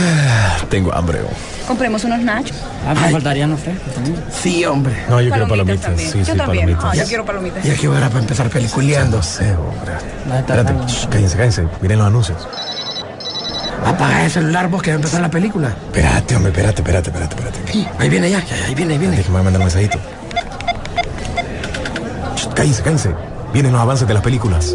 Tengo hambre. oh. Compremos unos nachos. Ah, me faltarían los frescos también. Sí, hombre. No, yo quiero Palomitas también. Sí, yo sí, también. palomitas. Ah, yo quiero palomitas. Ya que hora para empezar peliculeando. No sé, hombre. Espérate, shh, cállense, cállense. Miren los anuncios. Apaga el celular vos que va a empezar la película. Espérate, hombre, espérate, espérate, espérate, espérate. Ahí viene ya, ya, ahí viene, ahí viene. Déjame mandar un mensajito. Shh, Cállense, cállense. Vienen los avances de las películas.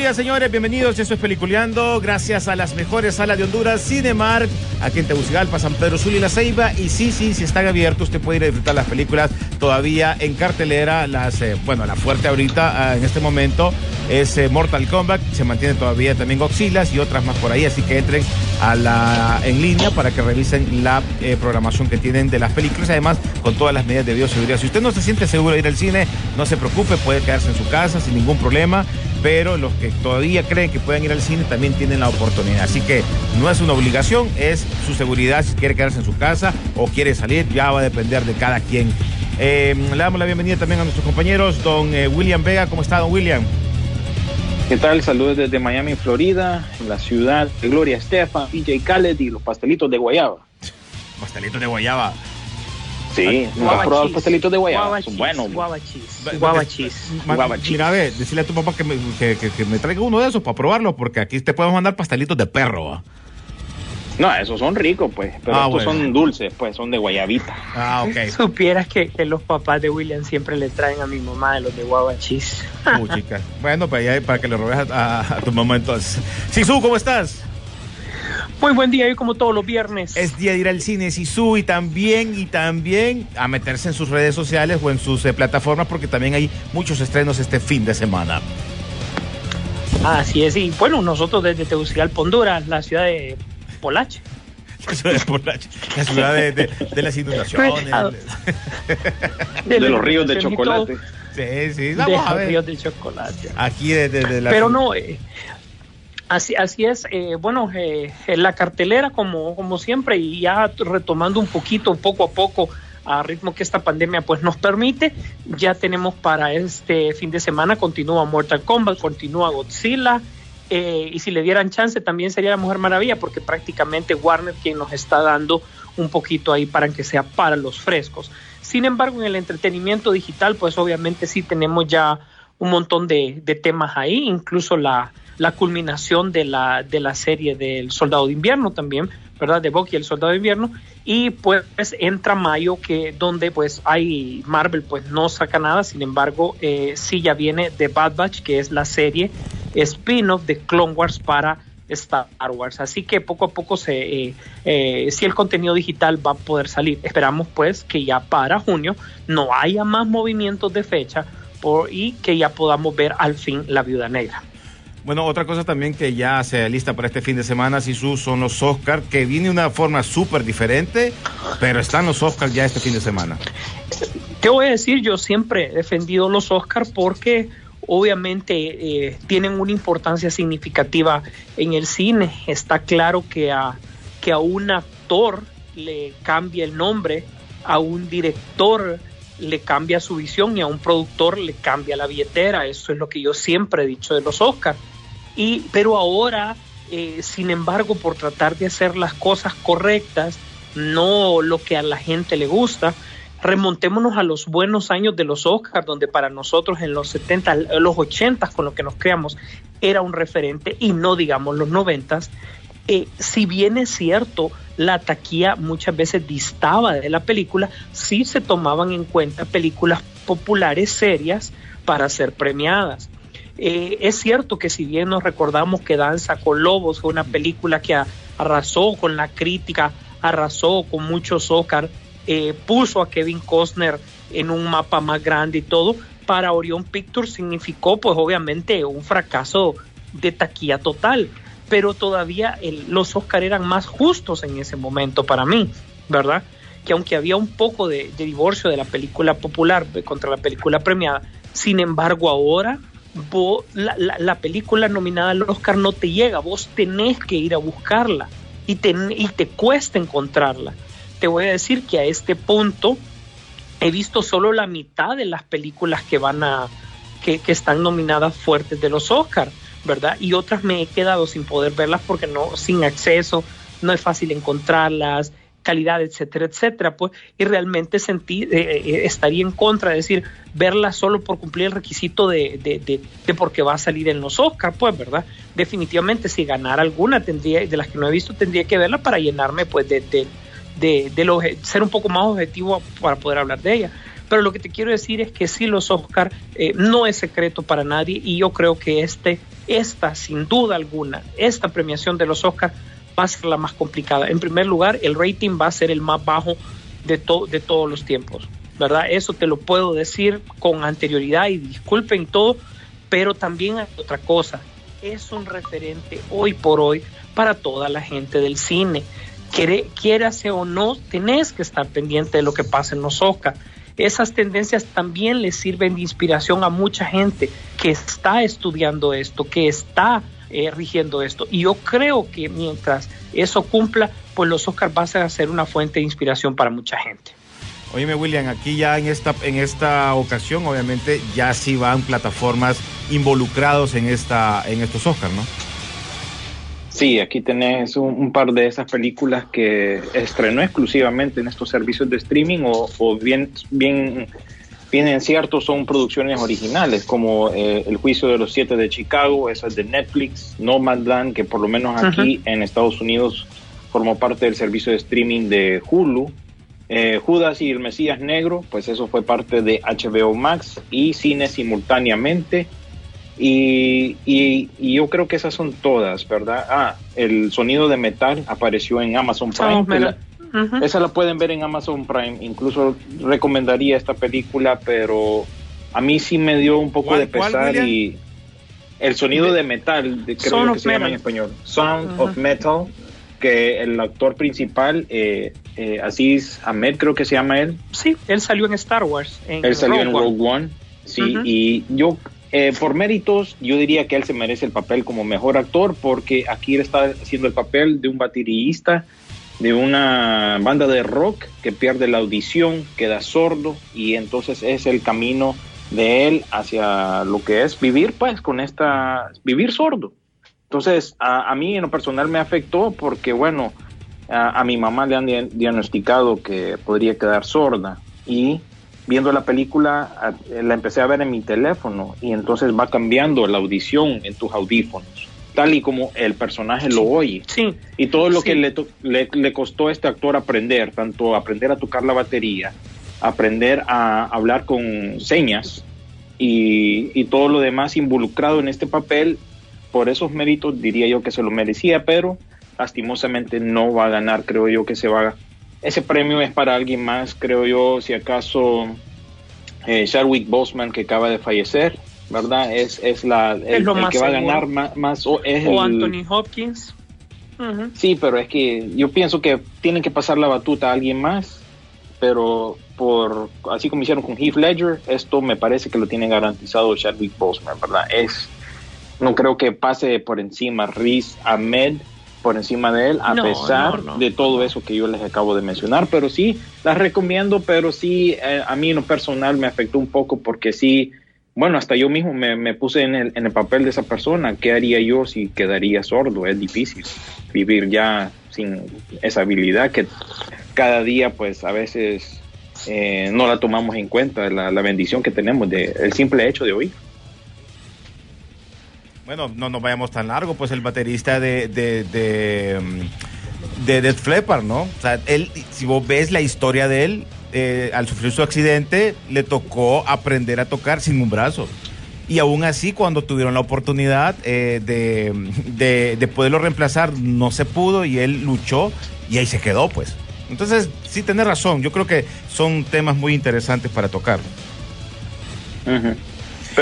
Días, señores. Bienvenidos. Eso es Peliculeando. Gracias a las mejores salas de Honduras, Cinemark, aquí en Tegucigalpa, San Pedro Sula y La Ceiba. Y sí, sí, si están abiertos, usted puede ir a disfrutar las películas todavía en cartelera. Las, eh, bueno, la fuerte ahorita, ah, en este momento, es eh, Mortal Kombat. Se mantiene todavía también Godzilla y otras más por ahí. Así que entren a la, en línea para que revisen la eh, programación que tienen de las películas. Además, con todas las medidas de bioseguridad. Si usted no se siente seguro de ir al cine, no se preocupe, puede quedarse en su casa sin ningún problema pero los que todavía creen que pueden ir al cine también tienen la oportunidad. Así que no es una obligación, es su seguridad si quiere quedarse en su casa o quiere salir, ya va a depender de cada quien. Eh, le damos la bienvenida también a nuestros compañeros, don eh, William Vega. ¿Cómo está, don William? ¿Qué tal? Saludos desde Miami, Florida, en la ciudad de Gloria Estefan, PJ Khaled y los pastelitos de guayaba. Pastelitos de guayaba. Sí, ¿no has probado los pastelitos de guayaba? Son buenos. Guavachis. Ma- Guavachis. Mira, ve, decirle a tu papá que me, que, que- que me traiga uno de esos para probarlo, porque aquí te podemos mandar pastelitos de perro. ¿va? No, esos son ricos, pues. Pero Ah, estos bueno. son dulces, pues, son de guayabita. Ah, ok. Supieras que, que los papás de William siempre le traen a mi mamá de los de guavachis. Muy chica. Bueno, pues ya para que le robes a, a- a tu mamá entonces. Sisu, ¿cómo estás? Muy buen día, hoy como todos los viernes. Es día de ir al cine, Sisu, y también, y también a meterse en sus redes sociales o en sus eh, plataformas, porque también hay muchos estrenos este fin de semana. Así es, y bueno, nosotros desde Tegucigalpa, Honduras, la ciudad de Polache. La ciudad de Polache, la ciudad de, de- de las inundaciones. De los ríos de chocolate. Sí, sí, De vamos a los ver. ríos de chocolate. Aquí desde de, la Pero no, eh, así, así es. eh, bueno, eh, en la cartelera, como, como siempre, y ya retomando un poquito, poco a poco, a ritmo que esta pandemia pues nos permite, ya tenemos para este fin de semana, continúa Mortal Kombat, continúa Godzilla. eh, y si le dieran chance también sería la Mujer Maravilla porque prácticamente Warner quien nos está dando un poquito ahí para que sea para los frescos. Sin embargo, en el entretenimiento digital, pues obviamente sí tenemos ya un montón de temas ahí, incluso la, la culminación de la, de la serie del Soldado de Invierno también, ¿verdad? De Bucky, el Soldado de Invierno, y pues entra mayo, que donde pues hay Marvel pues no saca nada, sin embargo, eh, sí ya viene The Bad Batch, que es la serie spin-off de Clone Wars para Star Wars. Así que poco a poco se, eh, eh, si el contenido digital va a poder salir. Esperamos pues que ya para junio no haya más movimientos de fecha por, y que ya podamos ver al fin la viuda negra. Bueno, otra cosa también que ya se lista para este fin de semana, Sisu, son los Oscars, que viene de una forma súper diferente, pero están los Oscars ya este fin de semana. Te voy a decir, yo siempre he defendido los Oscars porque obviamente eh, tienen una importancia significativa en el cine. Está claro que a, que a un actor le cambia el nombre, a un director le cambia su visión y a un productor le cambia la billetera. Eso es lo que yo siempre he dicho de los Oscars. Y, pero ahora, eh, sin embargo, por tratar de hacer las cosas correctas, no lo que a la gente le gusta, remontémonos a los buenos años de los Oscars, donde para nosotros en los 70, en los 80, con lo que nos creamos, era un referente, y no digamos los 90. Eh, si bien es cierto, la taquilla muchas veces distaba de la película, sí se tomaban en cuenta películas populares serias para ser premiadas. Eh, es cierto que si bien nos recordamos que Danza con Lobos fue una película que arrasó con la crítica, arrasó con muchos Oscar, eh, puso a Kevin Costner en un mapa más grande y todo, para Orion Pictures significó pues obviamente un fracaso de taquilla total, pero todavía los Oscar eran más justos en ese momento para mí, ¿verdad? Que aunque había un poco de, divorcio de la película popular contra la película premiada, sin embargo ahora la, la- la película nominada al Oscar no te llega, vos tenés que ir a buscarla y te, cuesta encontrarla. Te voy a decir que a este punto he visto solo la mitad de las películas que van a que están nominadas fuertes de los Oscar, ¿verdad? Y otras me he quedado sin poder verlas porque no sin acceso, no es fácil encontrarlas, calidad, etcétera, etcétera, pues y realmente sentí eh, eh, estaría en contra de decir verlas solo por cumplir el requisito de, de, de, de porque va a salir en los Oscar, pues, ¿verdad? Definitivamente si ganara alguna tendría de las que no he visto tendría que verla para llenarme pues de, de de, de lo, ser un poco más objetivo para poder hablar de ella. Pero lo que te quiero decir es que sí, los Oscar eh, no es secreto para nadie y yo creo que este, esta, sin duda alguna, esta premiación de los Oscar va a ser la más complicada. En primer lugar, el rating va a ser el más bajo de, to de todos los tiempos, ¿verdad? Eso te lo puedo decir con anterioridad y disculpen todo, pero también hay otra cosa. Es un referente hoy por hoy para toda la gente del cine quiere, quiérase o no, tenés que estar pendiente de lo que pasa en los Oscar. Esas tendencias también le sirven de inspiración a mucha gente que está estudiando esto, que está eh, rigiendo esto. Y yo creo que mientras eso cumpla, pues los Oscars van a ser una fuente de inspiración para mucha gente. Oíme, William, aquí ya en esta, en esta ocasión, obviamente, ya sí van plataformas involucrados en, esta, en estos Oscars, ¿no? Sí, aquí tenés un, un, par de esas películas que estrenó exclusivamente en estos servicios de streaming o, o bien, bien, bien en cierto son producciones originales, como eh, El Juicio de los Siete de Chicago, esa es de Netflix, Nomadland, que por lo menos aquí en Estados Unidos formó parte del servicio de streaming de Hulu. Eh, Judas y el Mesías Negro, pues eso fue parte de HBO Max y cine simultáneamente. Y, y, y, yo creo que esas son todas, ¿verdad? Ah, el sonido de metal apareció en Amazon Prime. Oh, la, uh -huh. Esa la pueden ver en Amazon Prime. Incluso recomendaría esta película, pero a mí sí me dio un poco de pesar y el sonido de metal, de, creo Sound que se metal. llama en español, Sound uh -huh. of Metal, que el actor principal, eh, eh, Aziz Ahmed, creo que se llama él. Sí, él salió en Star Wars. En él salió Rogue en Rogue One, One sí, uh -huh. y yo eh, por méritos, yo diría que él se merece el papel como mejor actor porque aquí está haciendo el papel de un baterista de una banda de rock que pierde la audición, queda sordo y entonces es el camino de él hacia lo que es vivir pues con esta, vivir sordo. Entonces a, a mí en lo personal me afectó porque bueno, a, a mi mamá le han diagnosticado que podría quedar sorda y viendo la película, la empecé a ver en mi teléfono y entonces va cambiando la audición en tus audífonos, tal y como el personaje sí, lo oye. Sí, y todo lo sí. que le, le, le, costó a este actor aprender, tanto aprender a tocar la batería, aprender a hablar con señas y, y todo lo demás involucrado en este papel, por esos méritos diría yo que se lo merecía, pero lastimosamente no va a ganar, creo yo que se va a ese premio es para alguien más, creo yo, si acaso eh, Chadwick Boseman que acaba de fallecer, ¿verdad? Es, es la el, es el que va seguro. a ganar más, más o, es o el, Anthony Hopkins. Uh -huh. Sí, pero es que yo pienso que tienen que pasar la batuta a alguien más, pero por así como hicieron con Heath Ledger, esto me parece que lo tiene garantizado Chadwick Boseman, ¿verdad? Es no creo que pase por encima Riz Ahmed por encima de él, a no, pesar no, no. de todo eso que yo les acabo de mencionar, pero sí, las recomiendo, pero sí, eh, a mí en lo personal me afectó un poco porque sí, bueno, hasta yo mismo me, me puse en el, en el, papel de esa persona, ¿qué haría yo si quedaría sordo? Es difícil vivir ya sin esa habilidad que cada día pues a veces eh, no la tomamos en cuenta, la, la bendición que tenemos de el simple hecho de oír. Bueno, no nos vayamos tan largo, pues el baterista de, de, de, de Death Flepper, ¿no? O sea, él, si vos ves la historia de él, eh, al sufrir su accidente, le tocó aprender a tocar sin un brazo. y aún así cuando tuvieron la oportunidad eh, de, de, de poderlo reemplazar no se pudo y él luchó y ahí se quedó pues. Entonces, sí, tenés razón, yo creo que son temas muy interesantes para tocar. Ujú.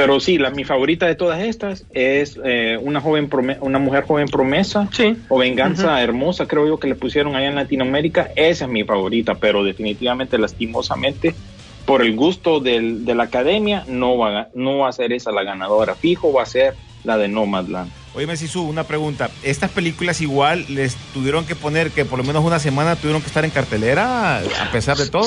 Pero sí, la, mi favorita de todas estas es eh, una joven prome- una mujer joven promesa Sí. o venganza hermosa, creo yo que le pusieron allá en Latinoamérica. Esa es mi favorita, pero definitivamente, lastimosamente, por el gusto del- de la academia, no va, no va a ser esa la ganadora. Fijo va a ser la de Nomadland. Oye, Sisu, una pregunta. ¿Estas películas igual les tuvieron que poner que por lo menos una semana tuvieron que estar en cartelera a pesar de todo?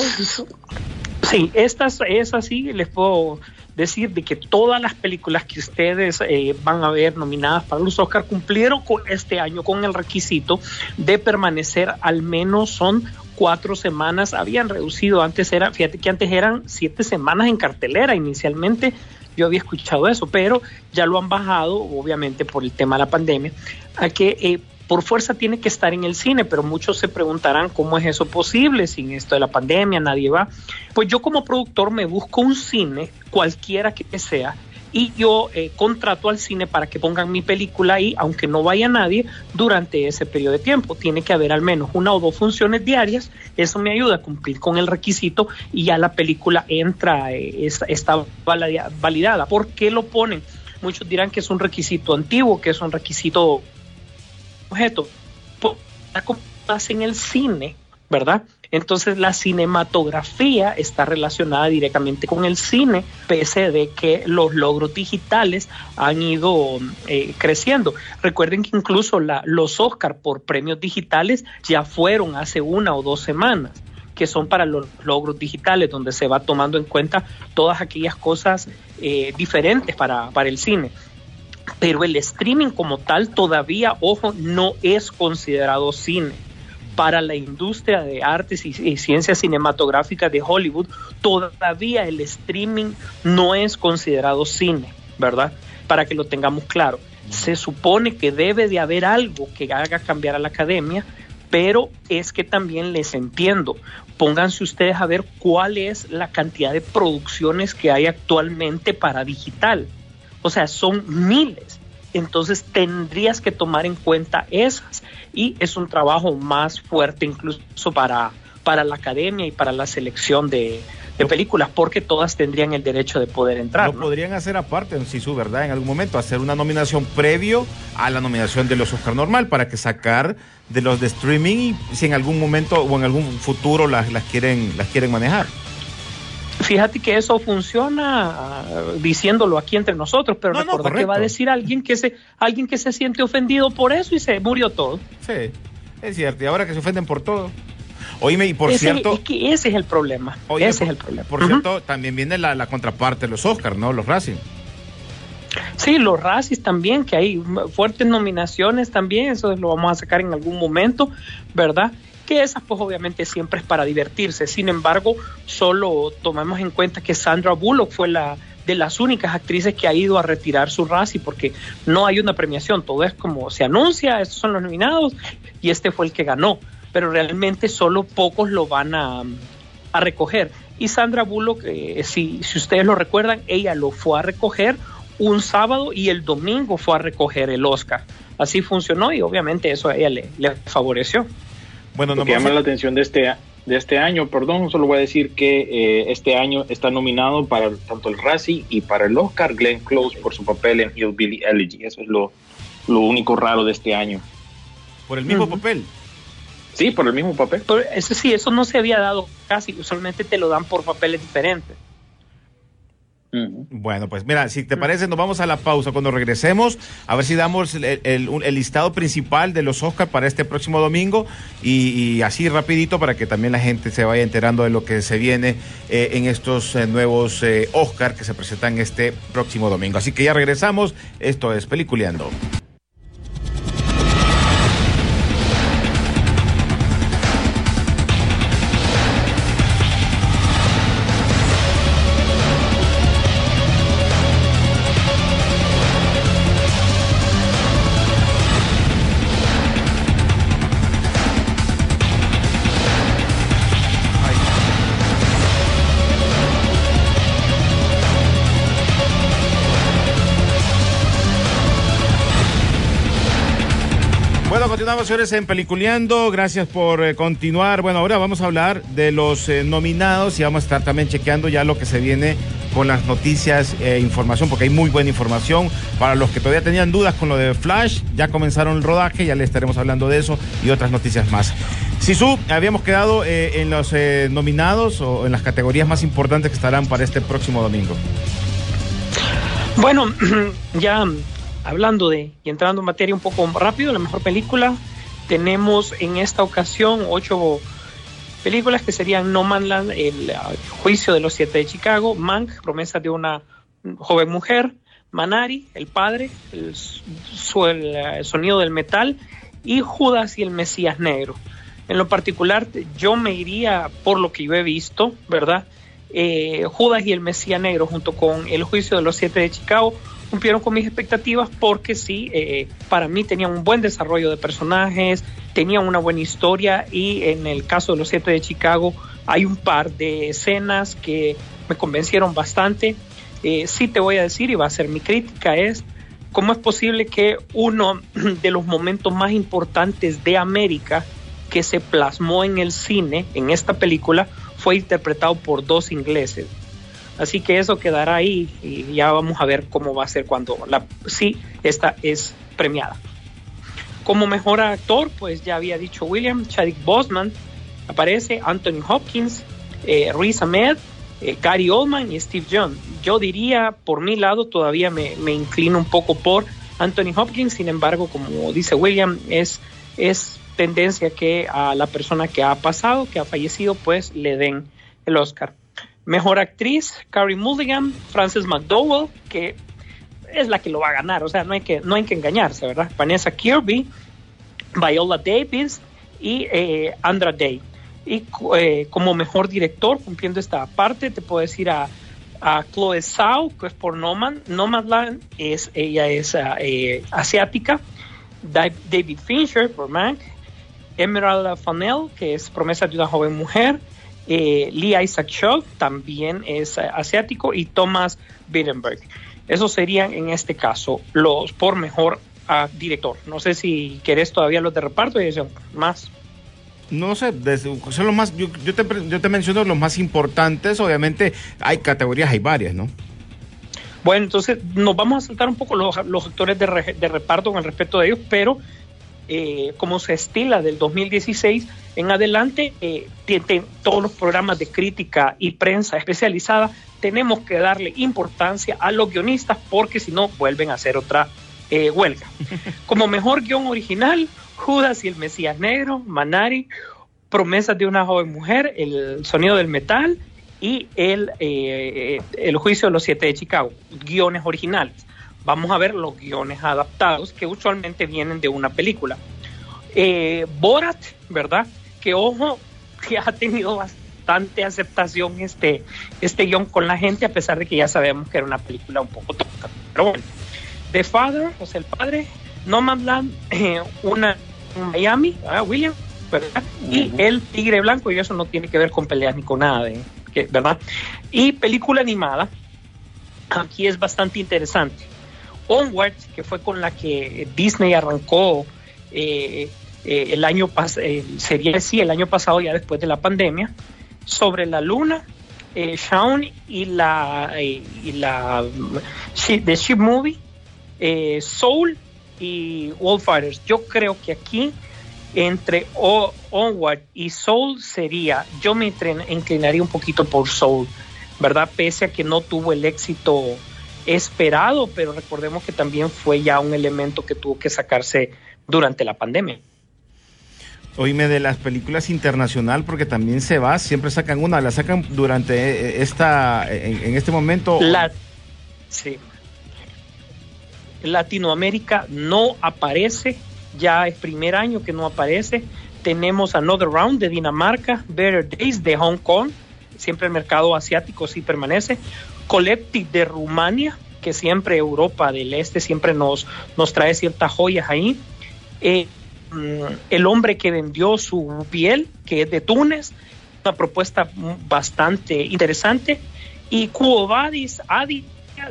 Sí, estas es así, les puedo decir de que todas las películas que ustedes eh, van a ver nominadas para los Oscar cumplieron con este año con el requisito de permanecer al menos son cuatro semanas, habían reducido, antes era, fíjate que antes eran siete semanas en cartelera inicialmente, yo había escuchado eso, pero ya lo han bajado, obviamente por el tema de la pandemia, a que eh, por fuerza tiene que estar en el cine, pero muchos se preguntarán cómo es eso posible sin esto de la pandemia, nadie va. Pues yo como productor me busco un cine, cualquiera que sea, y yo eh, contrato al cine para que pongan mi película ahí, aunque no vaya nadie, durante ese periodo de tiempo. Tiene que haber al menos una o dos funciones diarias, eso me ayuda a cumplir con el requisito y ya la película entra, eh, es- está valida- validada. ¿Por qué lo ponen? Muchos dirán que es un requisito antiguo, que es un requisito objeto. Pasa en el cine, ¿verdad? Entonces la cinematografía está relacionada directamente con el cine, pese de que los logros digitales han ido eh, creciendo. Recuerden que incluso la- los Oscar por premios digitales ya fueron hace una o dos semanas que son para los logros digitales, donde se va tomando en cuenta todas aquellas cosas eh, diferentes para el cine pero el streaming como tal todavía, ojo, no es considerado cine. Para la industria de artes y, ciencias cinematográficas de Hollywood, todavía el streaming no es considerado cine, ¿verdad? Para que lo tengamos claro. Se supone que debe de haber algo que haga cambiar a la academia, pero es que también les entiendo. Pónganse ustedes a ver cuál es la cantidad de producciones que hay actualmente para digital. O sea, son miles. Entonces tendrías que tomar en cuenta esas y es un trabajo más fuerte incluso para, para la academia y para la selección de, de películas porque todas tendrían el derecho de poder entrar. Lo ¿no? podrían hacer aparte en Sisu, ¿verdad? En algún momento, hacer una nominación previo a la nominación de los Oscar normal para que sacar de los de streaming y si en algún momento o en algún futuro las, las quieren las quieren manejar. Fíjate que eso funciona ah, diciéndolo aquí entre nosotros, pero No, no, recuerda que va a decir alguien que se alguien que se siente ofendido por eso y se murió todo. Sí, es cierto. Y ahora que se ofenden por todo. Oíme, y por ese, cierto, es que ese es el problema. oye, ese por, es el problema. por cierto, también viene la, la contraparte de los Oscar, ¿no? Los Racing. Sí, los Razzies también, que hay fuertes nominaciones también, eso lo vamos a sacar en algún momento, ¿verdad? Que esas pues obviamente siempre es para divertirse. Sin embargo, solo tomemos en cuenta que Sandra Bullock fue la de las únicas actrices que ha ido a retirar su Razzie porque no hay una premiación, todo es como se anuncia, estos son los nominados y este fue el que ganó, pero realmente solo pocos lo van a, a recoger. Y Sandra Bullock, eh, si, si ustedes lo recuerdan, ella lo fue a recoger un sábado y el domingo fue a recoger el Oscar. Así funcionó y obviamente eso a ella le, le favoreció. Bueno, Lo no que llama la atención de este, de este año, perdón, solo voy a decir que eh, este año está nominado para tanto el Razzie y para el Oscar Glenn Close por su papel en Hillbilly Elegy. Eso es lo, lo único raro de este año. por el mismo papel. Sí, por el mismo papel. Pero eso sí, eso no se había dado casi, usualmente te lo dan por papeles diferentes. Bueno, pues mira, si te parece, nos vamos a la pausa. Cuando regresemos, a ver si damos el, listado principal de los Oscar para este próximo domingo y, así rapidito para que también la gente se vaya enterando de lo que se viene eh, en estos eh, nuevos eh, que se presentan este próximo domingo. Así que ya regresamos. Esto es Peliculeando. Continuamos, señores, en Peliculeando. Gracias por eh, continuar. Bueno, ahora vamos a hablar de los eh, nominados y vamos a estar también chequeando ya lo que se viene con las noticias e información, porque hay muy buena información. Para los que todavía tenían dudas con lo de Flash, ya comenzaron el rodaje, ya le estaremos hablando de eso y otras noticias más. Sisu, habíamos quedado eh, en los eh, nominados o en las categorías más importantes que estarán para este próximo domingo. Bueno, ya hablando de y entrando en materia un poco rápido, la mejor película, tenemos en esta ocasión ocho películas que serían No Man Land, El uh, Juicio de los Siete de Chicago, Mank, Promesa de una joven mujer, Manari, El Padre, El, su- el, el Sonido del Metal y Judas y el Mesías Negro. En lo particular, yo me iría por lo que yo he visto, ¿verdad? Eh, Judas y el Mesías Negro junto con El Juicio de los Siete de Chicago cumplieron con mis expectativas porque sí, eh, para mí tenían un buen desarrollo de personajes, tenían una buena historia y en el caso de los siete de Chicago hay un par de escenas que me convencieron bastante. Eh, sí te voy a decir y va a ser mi crítica es cómo es posible que uno de los momentos más importantes de América que se plasmó en el cine, en esta película, fue interpretado por dos ingleses. Así que eso quedará ahí y ya vamos a ver cómo va a ser cuando la sí esta es premiada. Como mejor actor, pues ya había dicho William, Chadwick Boseman aparece, Anthony Hopkins, eh, Riz Ahmed, eh, Gary Oldman y Steve John. Yo diría, por mi lado, todavía me, me inclino un poco por Anthony Hopkins, sin embargo, como dice William, es, es tendencia que a la persona que ha pasado, que ha fallecido, pues le den el Oscar. Mejor actriz, Carrie Mulligan, Frances McDowell, que es la que lo va a ganar, o sea, no hay que, no hay que engañarse, ¿verdad? Vanessa Kirby, Viola Davis y eh, Andra Day. Y eh, como mejor director, cumpliendo esta parte, te puedo decir a, a Chloe Zhao, que es por Noman, Nomadland, es, ella es eh, asiática, Da- David Fincher por Mank, Emerald Fennell, que es Promesa de una joven mujer, eh, Lee Isaac Shaw, también es eh, asiático, y Thomas Bittenberg. Esos serían en este caso los por mejor ah, director. No sé si querés todavía los de reparto y dirección. Más. No sé, desde- son los más, yo, yo te, yo te menciono los más importantes, obviamente hay categorías, hay varias, ¿no? Bueno, entonces nos vamos a saltar un poco los, los actores de, re- de reparto con respecto de ellos, pero eh, como se estila del 2016 en adelante, eh, tie- tie- todos los programas de crítica y prensa especializada tenemos que darle importancia a los guionistas porque si no vuelven a hacer otra eh, huelga. Como mejor guion original, Judas y el Mesías Negro, Manari, Promesas de una joven mujer, El sonido del metal y el, eh, el juicio de los siete de Chicago, guiones originales. Vamos a ver los guiones adaptados que usualmente vienen de una película. Eh, Borat, ¿verdad? Que ojo, que ha tenido bastante aceptación este, este guion con la gente, a pesar de que ya sabemos que era una película un poco tonta. Pero bueno, The Father, o sea, el padre, Nomadland, eh, una en Miami, ¿verdad? William, ¿verdad? Y el Tigre Blanco, y eso no tiene que ver con peleas ni con nada, de, que- ¿verdad? Y película animada, aquí es bastante interesante. Onward, que fue con la que Disney arrancó eh, eh, el año pasado, sería sí, el año pasado, ya después de la pandemia, sobre la luna, eh, Shaun y la, eh, y la The Ship Movie, eh, Soul y Wolfighters. Yo creo que aquí entre O- Onward y Soul sería, yo me inclinaría un poquito por Soul, ¿verdad? Pese a que no tuvo el éxito esperado, pero recordemos que también fue ya un elemento que tuvo que sacarse durante la pandemia. Oíme de las películas internacional, porque también se va, siempre sacan una, la sacan durante eh, esta, en, en este momento. La, sí. Latinoamérica no aparece, ya es primer año que no aparece. Tenemos Another Round de Dinamarca, Better Days de Hong Kong, siempre el mercado asiático sí permanece. Collective de Rumania, que siempre Europa del Este siempre nos, nos trae ciertas joyas ahí. Eh, mm, el hombre que vendió su piel, que es de Túnez, una propuesta bastante interesante. Y Cuobadis Adi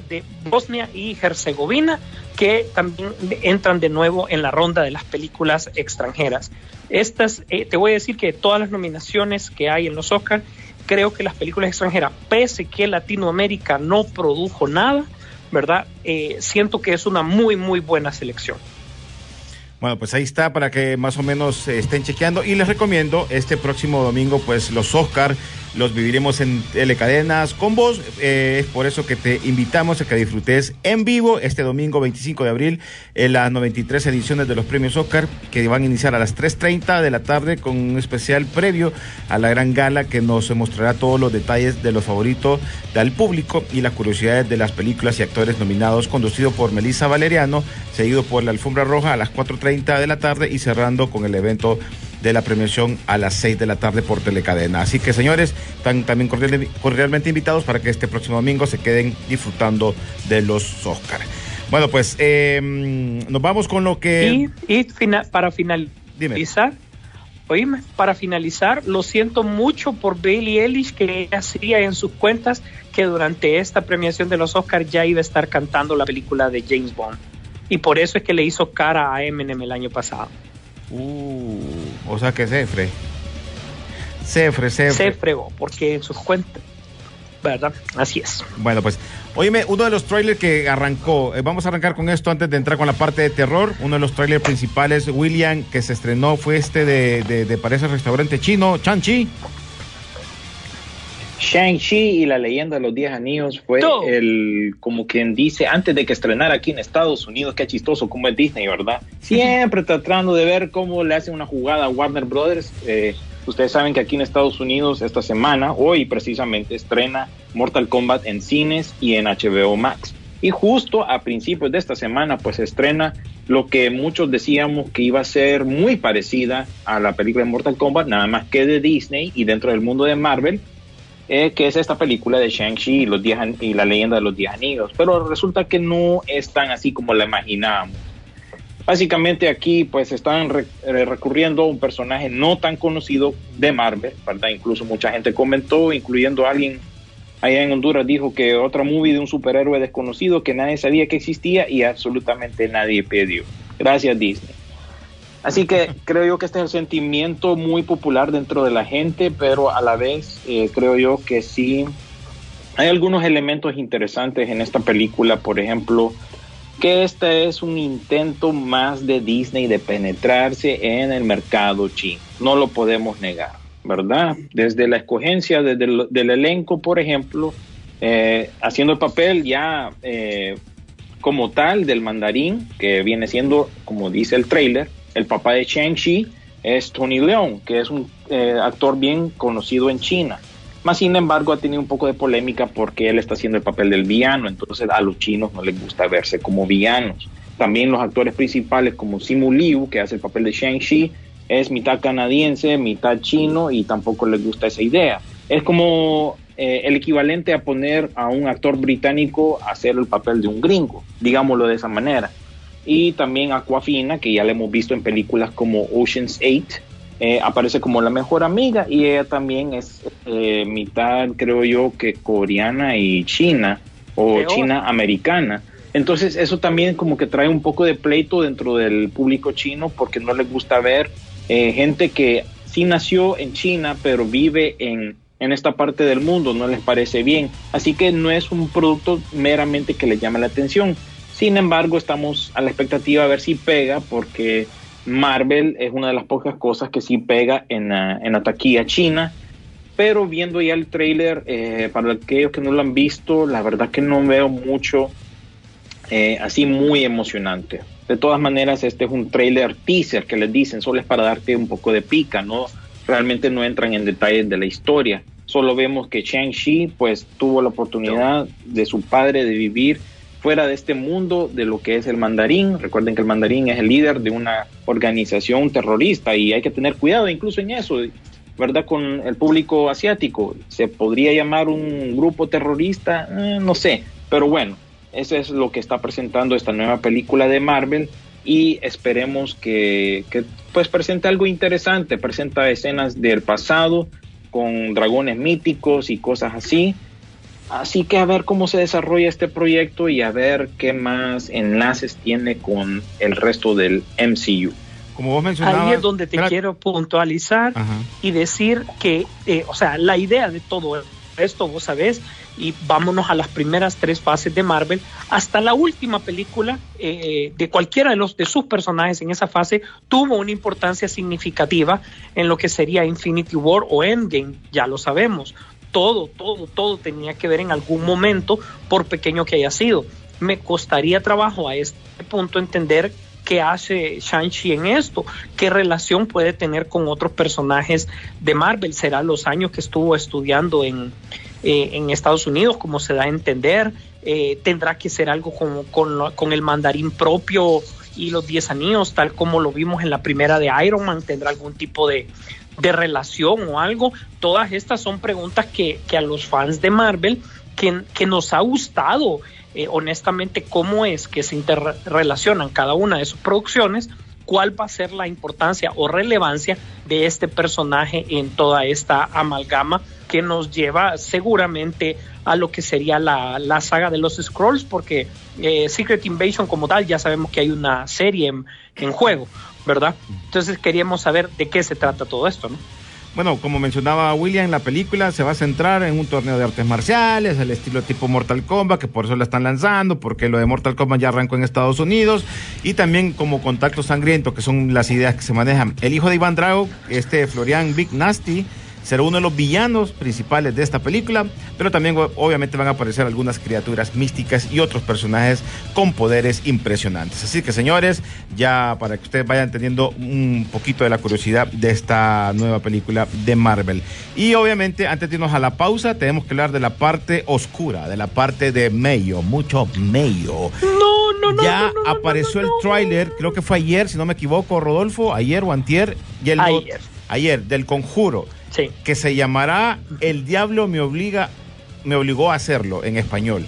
de Bosnia y Herzegovina, que también entran de nuevo en la ronda de las películas extranjeras. Estas, eh, te voy a decir que todas las nominaciones que hay en los Oscars, creo que las películas extranjeras, pese que Latinoamérica no produjo nada, ¿verdad? Eh, siento que es una muy, muy buena selección. Bueno, pues ahí está para que más o menos eh, estén chequeando y les recomiendo este próximo domingo pues los Oscar los viviremos en telecadenas con vos. Eh, es por eso que te invitamos a que disfrutes en vivo este domingo 25 de abril en las 93 ediciones de los premios Oscar que van a iniciar a las 3.30 de la tarde con un especial previo a la gran gala que nos mostrará todos los detalles de los favoritos del público y las curiosidades de las películas y actores nominados, conducido por Melissa Valeriano, seguido por la Alfombra Roja a las 4.30 de la tarde y cerrando con el evento de la premiación a las 6 de la tarde por Telecadena. Así que señores, están también cordialmente invitados para que este próximo domingo se queden disfrutando de los Oscars. Bueno, pues em, nos vamos con lo que... Y, para finalizar, oíme, para finalizar, lo siento mucho por Bailey Ellis que hacía en sus cuentas que durante esta premiación de los Oscars ya iba a estar cantando la película de James Bond. Y por eso es que le hizo cara a Eminem el año pasado. Uh, o sea que Cefre. Cefre, Cefre. Se fregó, porque en sus cuentas. ¿Verdad? Así es. Bueno, pues, oíme, uno de los trailers que arrancó, eh, vamos a arrancar con esto antes de entrar con la parte de terror. Uno de los trailers principales, William, que se estrenó, fue este de, de, de parece restaurante chino, Chanchi. Shang-Chi y la leyenda de los 10 anillos fue el, como quien dice, antes de que estrenara aquí en Estados Unidos, qué chistoso como es Disney, ¿verdad? Siempre tratando de ver cómo le hacen una jugada a Warner Brothers. Eh, ustedes saben que aquí en Estados Unidos esta semana, hoy precisamente, estrena Mortal Kombat en cines y en HBO Max. Y justo a principios de esta semana, pues estrena lo que muchos decíamos que iba a ser muy parecida a la película de Mortal Kombat, nada más que de Disney y dentro del mundo de Marvel, eh, que es esta película de Shang-Chi y, los y la leyenda de los Diez Anillos, pero resulta que no es tan así como la imaginábamos. Básicamente aquí pues están eh, recurriendo a un personaje no tan conocido de Marvel, ¿verdad? Incluso mucha gente comentó, incluyendo alguien allá en Honduras dijo que otra movie de un superhéroe desconocido que nadie sabía que existía y absolutamente nadie pidió. Gracias Disney. Así que creo yo que este es el sentimiento muy popular dentro de la gente, pero a la vez eh, creo yo que sí hay algunos elementos interesantes en esta película, por ejemplo, que este es un intento más de Disney de penetrarse en el mercado chino. No lo podemos negar, ¿verdad? Desde la escogencia desde del elenco, por ejemplo, eh, haciendo el papel ya eh, como tal del mandarín, que viene siendo, como dice el trailer, el papá de Shang-Chi es Tony Leung, que es un eh, actor bien conocido en China. Más sin embargo, ha tenido un poco de polémica porque él está haciendo el papel del villano, entonces a los chinos no les gusta verse como villanos. También los actores principales como Simu Liu, que hace el papel de Shang-Chi, es mitad canadiense, mitad chino y tampoco les gusta esa idea. Es como eh, el equivalente a poner a un actor británico a hacer el papel de un gringo, digámoslo de esa manera y también Aquafina, que ya la hemos visto en películas como Ocean's 8, eh, aparece como la mejor amiga y ella también es eh, mitad, creo yo, que coreana y china o china americana. Entonces eso también como que trae un poco de pleito dentro del público chino porque no les gusta ver eh, gente que sí nació en China pero vive en, en esta parte del mundo, no les parece bien. Así que no es un producto meramente que les llame la atención sin embargo, estamos a la expectativa a ver si pega, porque Marvel es una de las pocas cosas que sí pega en, la, en la taquilla china. Pero viendo ya el trailer, eh, para aquellos que no lo han visto, la verdad que no veo mucho eh, así muy emocionante. De todas maneras, este es un trailer teaser que les dicen, solo es para darte un poco de pica, ¿no? Realmente no entran en detalles de la historia. Solo vemos que Shang-Chi pues tuvo la oportunidad de su padre de vivir fuera de este mundo de lo que es el mandarín. Recuerden que el mandarín es el líder de una organización terrorista y hay que tener cuidado incluso en eso, ¿verdad? Con el público asiático. ¿Se podría llamar un grupo terrorista? Eh, no sé, pero bueno, eso es lo que está presentando esta nueva película de Marvel y esperemos que, que pues presente algo interesante, presenta escenas del pasado con dragones míticos y cosas así Así que a ver cómo se desarrolla este proyecto y a ver qué más enlaces tiene con el resto del MCU. Como vos mencionabas. Ahí es donde te quiero puntualizar Ajá. y decir que, eh, o sea, la idea de todo esto, vos sabés, y vámonos a las primeras tres fases de Marvel, hasta la última película eh, de cualquiera de los de sus personajes en esa fase tuvo una importancia significativa en lo que sería Infinity War o Endgame, ya lo sabemos. Todo, todo, todo tenía que ver en algún momento, por pequeño que haya sido. Me costaría trabajo a este punto entender qué hace Shang-Chi en esto, qué relación puede tener con otros personajes de Marvel. Será los años que estuvo estudiando en, eh, en Estados Unidos, como se da a entender. Eh, tendrá que ser algo con, con, con el mandarín propio y los 10 anillos, tal como lo vimos en la primera de Iron Man. Tendrá algún tipo de, de relación o algo. Todas estas son preguntas que, a los fans de Marvel que, que nos ha gustado eh, honestamente cómo es que se interrelacionan cada una de sus producciones, cuál va a ser la importancia o relevancia de este personaje en toda esta amalgama que nos lleva seguramente a lo que sería la, la saga de los Scrolls, porque eh, Secret Invasion como tal ya sabemos que hay una serie en, en juego, ¿verdad? Entonces queríamos saber de qué se trata todo esto, ¿no? Bueno, como mencionaba William, la película se va a centrar en un torneo de artes marciales, al estilo tipo Mortal Kombat, que por eso la están lanzando, porque lo de Mortal Kombat ya arrancó en Estados Unidos, y también como contacto sangriento, que son las ideas que se manejan. El hijo de Iván Drago, este Florian Big Nasty, será uno de los villanos principales de esta película, pero también obviamente van a aparecer algunas criaturas místicas y otros personajes con poderes impresionantes. Así que señores, ya para que ustedes vayan teniendo un poquito de la curiosidad de esta nueva película de Marvel. Y obviamente antes de irnos a la pausa, tenemos que hablar de la parte oscura, de la parte de Mayo, mucho Mayo. No, no, no. ya no, no, no, apareció no. el tráiler, creo que fue ayer, si no me equivoco, Rodolfo, ayer o antier, y el Ayer. ayer del Conjuro Sí. que se llamará El diablo me obliga me obligó a hacerlo en español.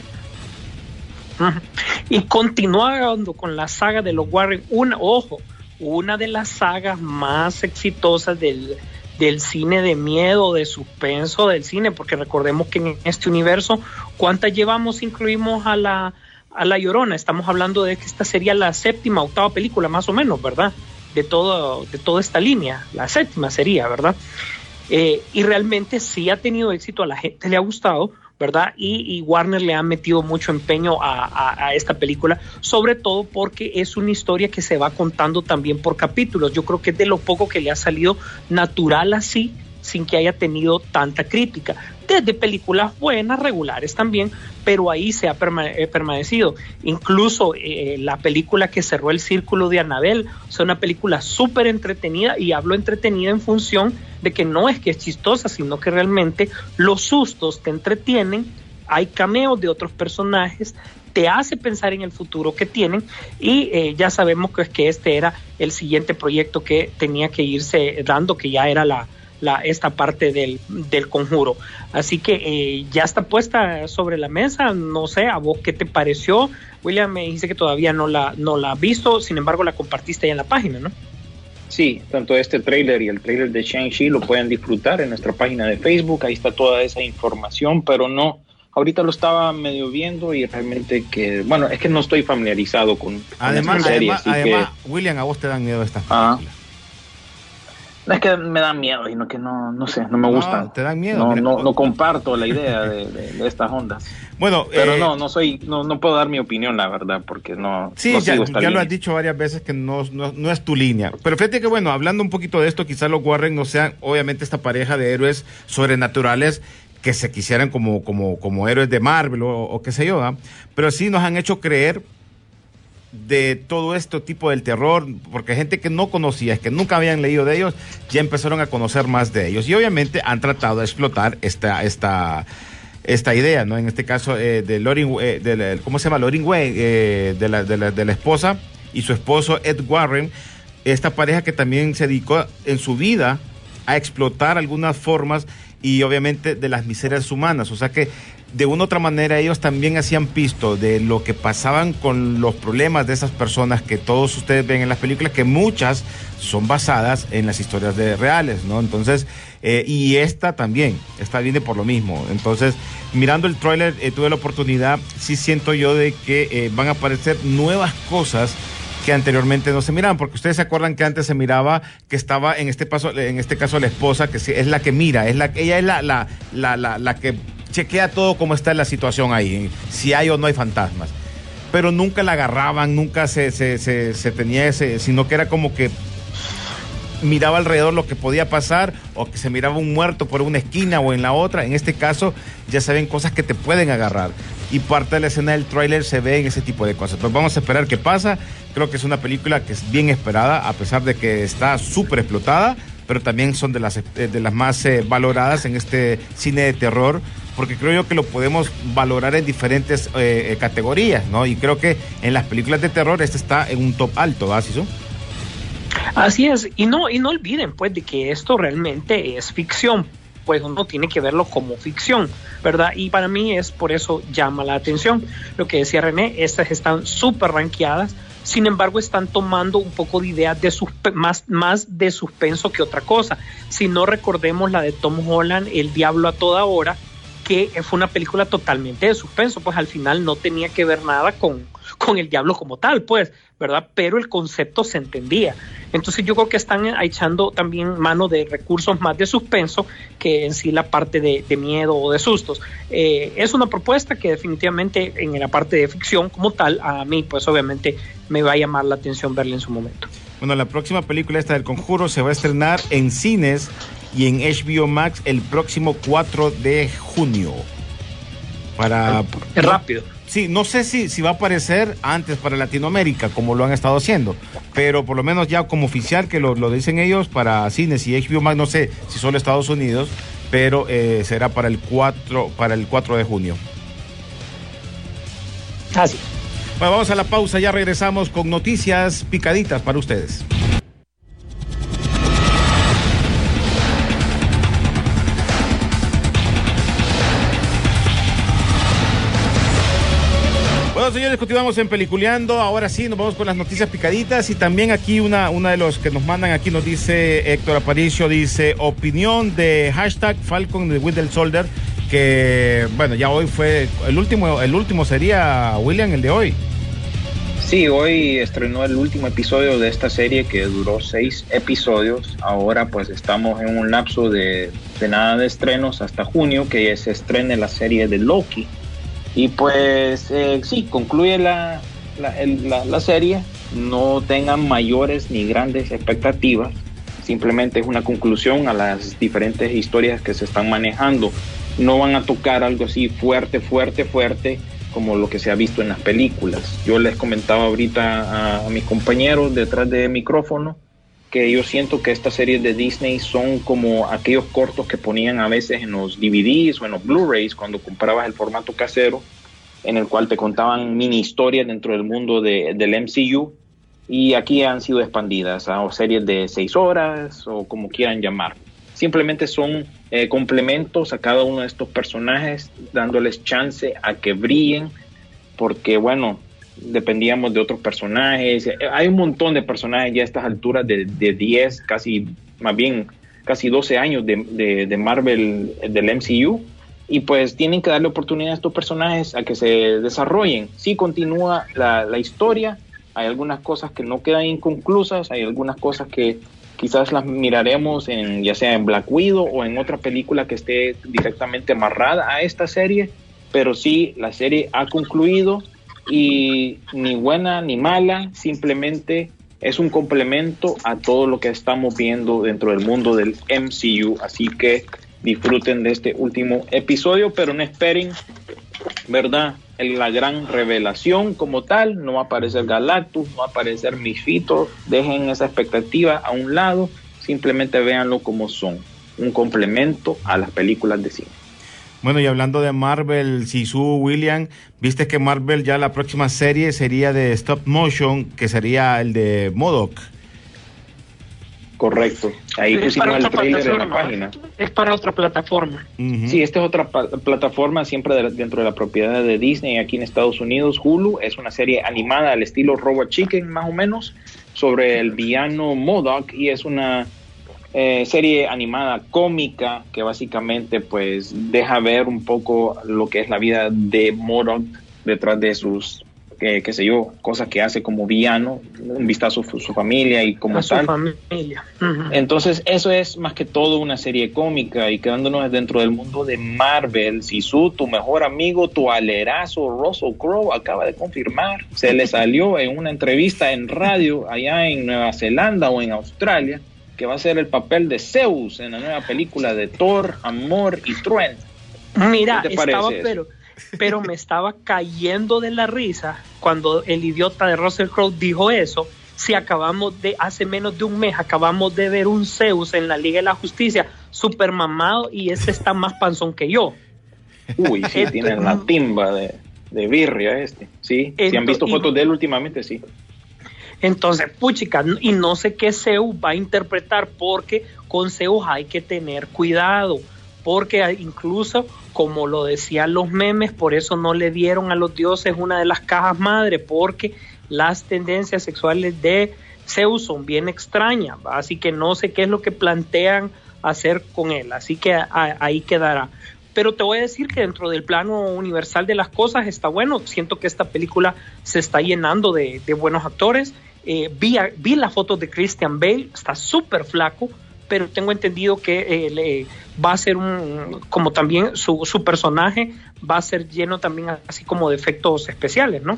Y continuando con la saga de los Warren, una, ojo, una de las sagas más exitosas del, del cine de miedo, de suspenso del cine, porque recordemos que en este universo, ¿cuántas llevamos? Incluimos a la, a la Llorona. Estamos hablando de que esta sería la séptima, octava película, más o menos, ¿verdad? De, todo, de toda esta línea. La séptima sería, ¿verdad? Eh, y realmente sí ha tenido éxito, a la gente le ha gustado, ¿verdad? Y, y Warner le ha metido mucho empeño a, esta película, sobre todo porque es una historia que se va contando también por capítulos. Yo creo que es de lo poco que le ha salido natural así, sin que haya tenido tanta crítica. Desde películas buenas, regulares también, pero ahí se ha eh, permanecido. Incluso eh, la película que cerró el círculo de Anabel, o sea, una película súper entretenida, y hablo entretenida en función de que no es que es chistosa, sino que realmente los sustos te entretienen, hay cameos de otros personajes, te hace pensar en el futuro que tienen y eh, ya sabemos que, que este era el siguiente proyecto que tenía que irse dando, que ya era la, la, esta parte del, del conjuro. Así que eh, ya está puesta sobre la mesa, no sé, a vos qué te pareció. William me dice que todavía no la, no la ha visto, sin embargo la compartiste ahí en la página, ¿no? Sí, tanto este trailer y el trailer de Shang-Chi lo pueden disfrutar en nuestra página de Facebook, ahí está toda esa información, pero no, ahorita lo estaba medio viendo y realmente que, bueno, es que no estoy familiarizado con, con Además, serie, además, que- además, William, a vos te dan miedo estas Ah. No es que me da miedo, sino que no, no sé, no me No, gustan. te dan miedo, No, no, no comparto la idea de, de- de estas ondas. Bueno, Pero eh, no, no soy, no, no puedo dar mi opinión, la verdad, porque no. Sí, ya, ya lo has dicho varias veces que no, no, no es tu línea. Pero fíjate que, bueno, hablando un poquito de esto, quizás los Warren no sean, obviamente, esta pareja de héroes sobrenaturales que se quisieran como, como, como héroes de Marvel o, o qué sé yo, ¿ah? pero sí nos han hecho creer de todo este tipo del terror, porque gente que no conocía, que nunca habían leído de ellos, ya empezaron a conocer más de ellos. Y obviamente han tratado de explotar esta, esta, esta idea, ¿no? En este caso eh, de Lorin, eh, de ¿cómo se llama? Lorin Way, eh, de, la, de, la, de la esposa y su esposo Ed Warren, esta pareja que también se dedicó en su vida a explotar algunas formas y obviamente de las miserias humanas. O sea que de una u otra manera ellos también hacían pisto de lo que pasaban con los problemas de esas personas que todos ustedes ven en las películas, que muchas son basadas en las historias de reales, ¿no? Entonces, eh, y esta también, esta viene por lo mismo. Entonces, mirando el tráiler, eh, tuve la oportunidad, sí siento yo de que eh, van a aparecer nuevas cosas que anteriormente no se miraban, porque ustedes se acuerdan que antes se miraba que estaba en este paso, en este caso la esposa, que es la que mira, es la, ella es la, la, la, la, la que chequea todo cómo está la situación ahí, si hay o no hay fantasmas. Pero nunca la agarraban, nunca se, se, se, tenía ese, sino que era como que miraba alrededor lo que podía pasar o que se miraba un muerto por una esquina o en la otra. En este caso ya se ven cosas que te pueden agarrar. Y parte de la escena del tráiler se ve en ese tipo de cosas. Entonces vamos a esperar qué pasa. Creo que es una película que es bien esperada, a pesar de que está súper explotada, pero también son de las, eh, de las más eh, valoradas en este cine de terror, porque creo yo que lo podemos valorar en diferentes eh, eh, categorías, ¿no? Y creo que en las películas de terror este está en un top alto, ¿verdad, Sisu? Así es, y no, y no olviden pues de que esto realmente es ficción, pues uno tiene que verlo como ficción, ¿verdad? Y para mí es por eso llama la atención. Lo que decía René, estas están súper ranqueadas, sin embargo están tomando un poco de ideas de más, más de suspenso que otra cosa. Si no recordemos la de Tom Holland, El Diablo a toda hora, que fue una película totalmente de suspenso, pues al final no tenía que ver nada con, con el diablo como tal, pues, ¿verdad? Pero el concepto se entendía. Entonces yo creo que están echando también mano de recursos más de suspenso que en sí la parte de, miedo o de sustos. Eh, es una propuesta que definitivamente en la parte de ficción como tal, a mí pues obviamente me va a llamar la atención verla en su momento. Bueno, la próxima película esta del Conjuro se va a estrenar en cines y en HBO Max el próximo 4 de junio. Para Es rápido. Sí, no sé si, si va a aparecer antes para Latinoamérica, como lo han estado haciendo, pero por lo menos ya como oficial que lo, lo dicen ellos para cines y HBO Max, no sé si solo Estados Unidos, pero eh, será para el 4, para el 4 de junio. Así. Bueno, vamos a la pausa, ya regresamos con noticias picaditas para ustedes. Señores, continuamos en Peliculeando. Ahora sí, nos vamos con las noticias picaditas. Y también aquí una, una de los que nos mandan aquí nos dice Héctor Aparicio, dice opinión de hashtag Falcon de Winter Soldier, que bueno, ya hoy fue el último, el último sería William, el de hoy. Sí, hoy estrenó el último episodio de esta serie que duró seis episodios. Ahora pues estamos en un lapso de, de nada de estrenos hasta junio que se estrene la serie de Loki. Y pues eh, sí, concluye la, la, la serie. No tengan mayores ni grandes expectativas. Simplemente es una conclusión a las diferentes historias que se están manejando. No van a tocar algo así fuerte, fuerte, fuerte como lo que se ha visto en las películas. Yo les comentaba ahorita a, a mis compañeros detrás de micrófono que yo siento que estas series de Disney son como aquellos cortos que ponían a veces en los DVDs o en los Blu-rays cuando comprabas el formato casero, en el cual te contaban mini historias dentro del mundo de- del MCU y aquí han sido expandidas a series de seis horas o como quieran llamar. Simplemente son eh, complementos a cada uno de estos personajes, dándoles chance a que brillen, porque bueno, dependíamos de otros personajes. Eh, Hay un montón de personajes ya a estas alturas de, de 10, casi, más bien, casi 12 años de, de- de Marvel, del MCU. Y pues tienen que darle oportunidad a estos personajes a que se desarrollen. Sí continúa la, la historia, hay algunas cosas que no quedan inconclusas, hay algunas cosas que quizás las miraremos en ya sea en Black Widow o en otra película que esté directamente amarrada a esta serie, pero sí la serie ha concluido y ni buena ni mala, simplemente es un complemento a todo lo que estamos viendo dentro del mundo del MCU, así que disfruten de este último episodio, pero no esperen, ¿verdad? La gran revelación como tal, no va a aparecer Galactus, no va a aparecer Misfito, dejen esa expectativa a un lado, simplemente véanlo como son, un complemento a las películas de cine. Bueno, y hablando de Marvel, Sisu, William, viste que Marvel ya la próxima serie sería de stop motion, que sería el de Modoc. Correcto. Ahí Es pusimos para el otra trailer en la plataforma. página. Es para otra plataforma. Ujú. Sí, esta es otra plataforma siempre de- dentro de la propiedad de Disney aquí en Estados Unidos. Hulu es una serie animada al estilo Robot Chicken, más o menos, sobre el villano Modoc y es una eh, serie animada cómica que básicamente pues deja ver un poco lo que es la vida de Modoc detrás de sus, eh, qué sé yo, cosas que hace como villano, un vistazo a su, su familia y como a su tal. familia. Ujú. Entonces, eso es más que todo una serie cómica y quedándonos dentro del mundo de Marvel, Sisu, tu mejor amigo, tu alerazo, Russell Crowe, acaba de confirmar, se le salió en una entrevista en radio allá en Nueva Zelanda o en Australia, que va a ser el papel de Zeus en la nueva película de Thor, Amor y Trueno. Mira, ¿Qué te estaba, parece pero, pero me estaba cayendo de la risa cuando el idiota de Russell Crowe dijo eso. Si acabamos de, hace menos de un mes, acabamos de ver un Zeus en la Liga de la Justicia, super mamado, y ese está más panzón que yo. Uy, sí, tiene la timba de, de birria este, sí. Si han visto y- fotos de él últimamente, sí. Entonces, puchica, y no sé qué Zeus va a interpretar porque con Zeus hay que tener cuidado, porque incluso, como lo decían los memes, por eso no le dieron a los dioses una de las cajas madre, porque las tendencias sexuales de Zeus son bien extrañas, así que no sé qué es lo que plantean hacer con él, así que ahí quedará. Pero te voy a decir que dentro del plano universal de las cosas está bueno. Siento que esta película se está llenando de buenos actores. Eh, vi, vi las fotos de Christian Bale, está súper flaco, pero tengo entendido que eh, le- va a ser un, como también su, su personaje va a ser lleno también así como de efectos especiales, ¿no?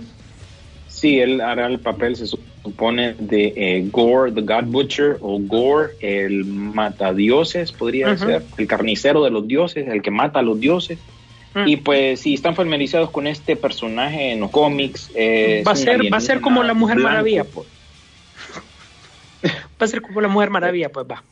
Sí, él hará el papel, se supone, de eh, Gore, the God Butcher, o Gore, el matadioses, podría ser, el carnicero de los dioses, el que mata a los dioses. Mm. Y pues, si están familiarizados con este personaje en los cómics, eh, va a ser va a ser como la Mujer Maravilla, pues. Va a ser como la Mujer Maravilla, pues va.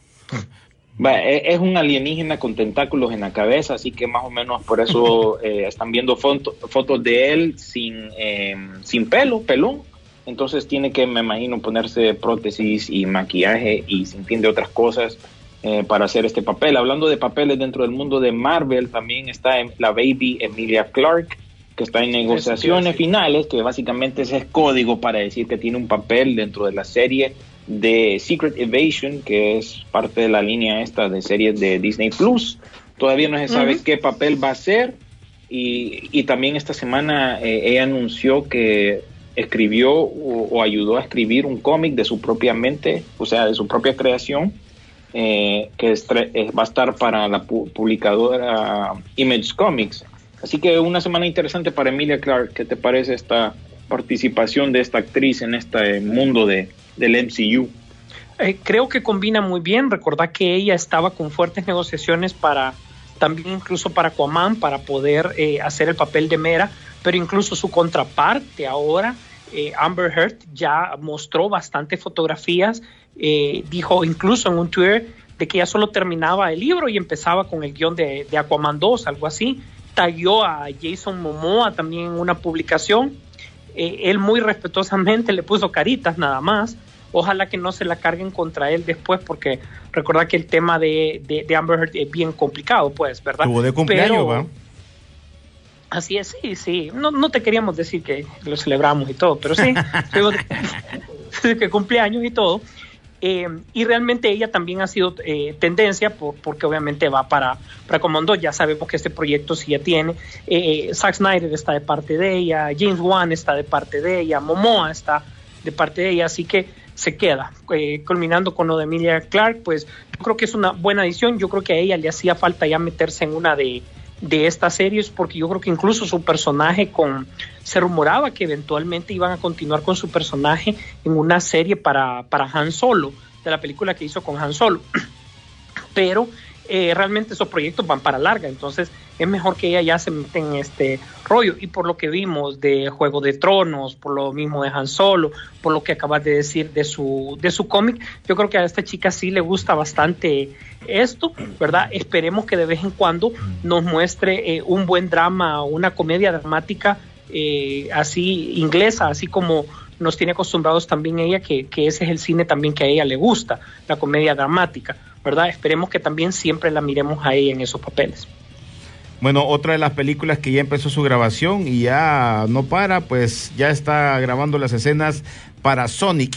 Va, e- es un alienígena con tentáculos en la cabeza, así que más o menos por eso eh, están viendo foto- fotos de él sin, eh, sin pelo, pelón. Entonces tiene que, me imagino, ponerse prótesis y maquillaje y sin fin de otras cosas eh, para hacer este papel. Hablando de papeles dentro del mundo de Marvel, también está en- la baby Emilia Clark, que está en negociaciones finales, que básicamente ese es código para decir que tiene un papel dentro de la serie de Secret Evasion, que es parte de la línea esta de series de Disney Plus. Todavía no se sabe qué papel va a ser. Y, y también esta semana eh, ella anunció que escribió o, o ayudó a escribir un cómic de su propia mente, o sea, de su propia creación, eh, que eh, va a estar para la pu- publicadora Image Comics. Así que una semana interesante para Emilia Clark. ¿Qué te parece esta participación de esta actriz en este mundo de, del MCU? Eh, creo que combina muy bien. Recordad que ella estaba con fuertes negociaciones para también incluso para Aquaman para poder eh, hacer el papel de Mera, pero incluso su contraparte ahora, eh, Amber Heard, ya mostró bastantes fotografías, dijo incluso en un Twitter de que ya solo terminaba el libro y empezaba con el guion de, de Aquaman 2, algo así. Taguió a Jason Momoa también en una publicación. Eh, él muy respetuosamente le puso caritas nada más. Ojalá que no se la carguen contra él después, porque recuerda que el tema de, de, de Amber Heard es bien complicado, pues, ¿verdad? Tuvo de cumpleaños. Así es, sí, sí. No, no te queríamos decir que lo celebramos y todo, pero sí, que cumpleaños y todo. Eh, y realmente ella también ha sido eh, tendencia por- porque obviamente va para, para Comando. Ya sabemos que este proyecto sí ya tiene. Eh, Zack Snyder está de parte de ella, James Wan está de parte de ella, Momoa está de parte de ella, así que se queda. Eh, culminando con lo de Emilia Clark, pues yo creo que es una buena edición. Yo creo que a ella le hacía falta ya meterse en una de, de estas series, porque yo creo que incluso su personaje con se rumoraba que eventualmente iban a continuar con su personaje en una serie para, para Han Solo, de la película que hizo con Han Solo. Pero eh, realmente esos proyectos van para larga, entonces es mejor que ella ya se mete en este rollo. Y por lo que vimos de Juego de Tronos, por lo mismo de Han Solo, por lo que acabas de decir de su, de su cómic, yo creo que a esta chica sí le gusta bastante esto, ¿verdad? Esperemos que de vez en cuando nos muestre eh, un buen drama, una comedia dramática eh, así inglesa, así como nos tiene acostumbrados también ella que ese es el cine también que a ella le gusta, la comedia dramática, ¿verdad? Esperemos que también siempre la miremos a ella en esos papeles. Bueno, otra de las películas que ya empezó su grabación y ya no para, pues ya está grabando las escenas para Sonic.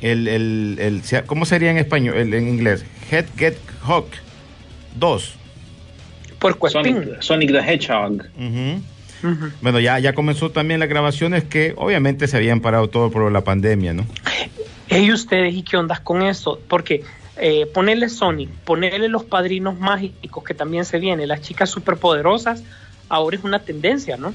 El, el, el, ¿Cómo sería en español, el- en inglés? Head Get Hawk 2. Por Sonic, Sonic the Hedgehog. Ujú. Bueno, ya, ya comenzó también las grabaciones que obviamente se habían parado todo por la pandemia, ¿no? ¿Y ustedes y qué ondas con eso? Porque eh, ponerle Sonic, ponerle los padrinos mágicos que también se viene, las chicas superpoderosas, ahora es una tendencia, ¿no?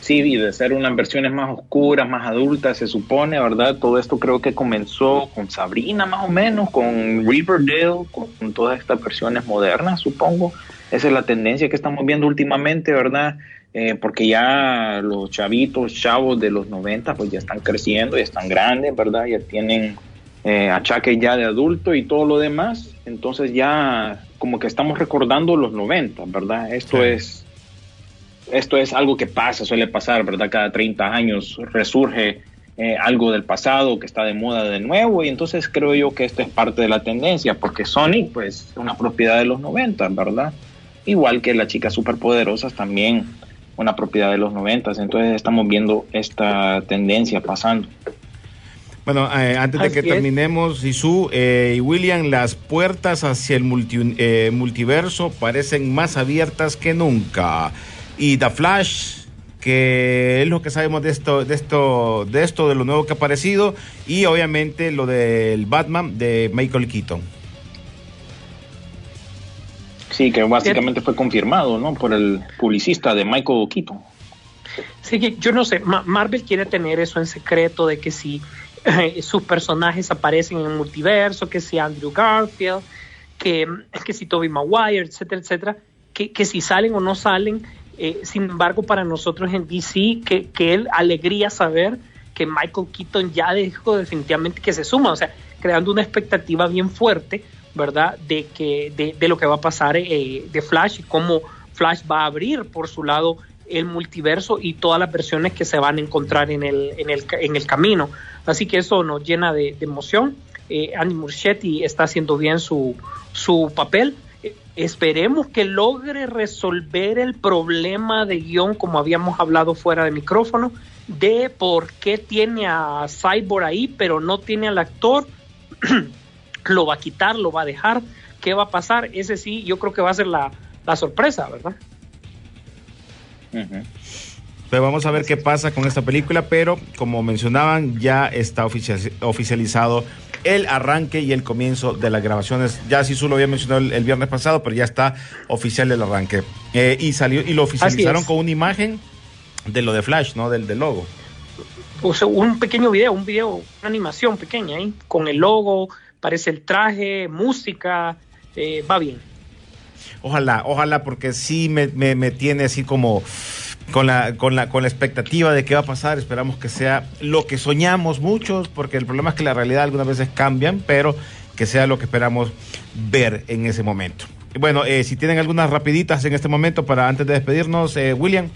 Sí, y de ser unas versiones más oscuras, más adultas, se supone, ¿verdad? Todo esto creo que comenzó con Sabrina, más o menos, con Riverdale, con, con todas estas versiones modernas, supongo. Esa es la tendencia que estamos viendo últimamente, ¿verdad? Eh, porque ya los chavitos, chavos de los 90, pues ya están creciendo, ya están grandes, ¿verdad? Ya tienen eh, achaques ya de adulto y todo lo demás. Entonces ya como que estamos recordando los 90, ¿verdad? Esto Sí. es esto es algo que pasa, suele pasar, ¿verdad? Cada 30 años resurge eh, algo del pasado que está de moda de nuevo y entonces creo yo que esto es parte de la tendencia porque Sonic pues es una propiedad de los 90, ¿verdad? Igual que las chicas superpoderosas también una propiedad de los 90, entonces estamos viendo esta tendencia pasando. Bueno, eh, antes de Así que es. terminemos, Isu eh, y William, las puertas hacia el multi- eh, multiverso parecen más abiertas que nunca. Y The Flash, que es lo que sabemos de esto, de esto, de esto, de lo nuevo que ha aparecido, y obviamente lo del Batman de Michael Keaton. Sí, que básicamente fue confirmado, ¿no? Por el publicista de Michael Keaton. Sí, yo no sé, Ma- Marvel quiere tener eso en secreto de que si sus personajes aparecen en el multiverso, que si Andrew Garfield, que, que si Tobey Maguire, etcétera, etcétera, que, que si salen o no salen. Eh, sin embargo, para nosotros en DC, que, que él alegría saber que Michael Keaton ya dijo definitivamente que se suma, o sea, creando una expectativa bien fuerte, ¿verdad? De, que, de, de lo que va a pasar eh, de Flash y cómo Flash va a abrir por su lado el multiverso y todas las versiones que se van a encontrar en el, en el, en el camino. Así que eso nos llena de, emoción. Eh, Andy Muschietti está haciendo bien su, su papel. Eh, esperemos que logre resolver el problema de guion, como habíamos hablado fuera de micrófono, de por qué tiene a Cyborg ahí, pero no tiene al actor. lo va a quitar, lo va a dejar. ¿Qué va a pasar? Ese sí, yo creo que va a ser la, la sorpresa, ¿verdad? Ujú. Pero vamos a ver qué pasa con esta película, pero como mencionaban, ya está oficial- oficializado el arranque y el comienzo de las grabaciones. Ya sí solo había mencionado el, el viernes pasado, pero ya está oficial el arranque. Eh, y salió y lo oficializaron con una imagen de lo de Flash, ¿no? Del, del logo. O sea, un pequeño video, un video, una animación pequeña ahí, con el logo, parece el traje, música, eh, va bien. Ojalá, ojalá, porque sí me, tiene así como con la, con, la, con la expectativa de qué va a pasar. Esperamos que sea lo que soñamos muchos, porque el problema es que la realidad algunas veces cambian, pero que sea lo que esperamos ver en ese momento. Bueno, eh, si tienen algunas rapiditas en este momento para antes de despedirnos, eh, William.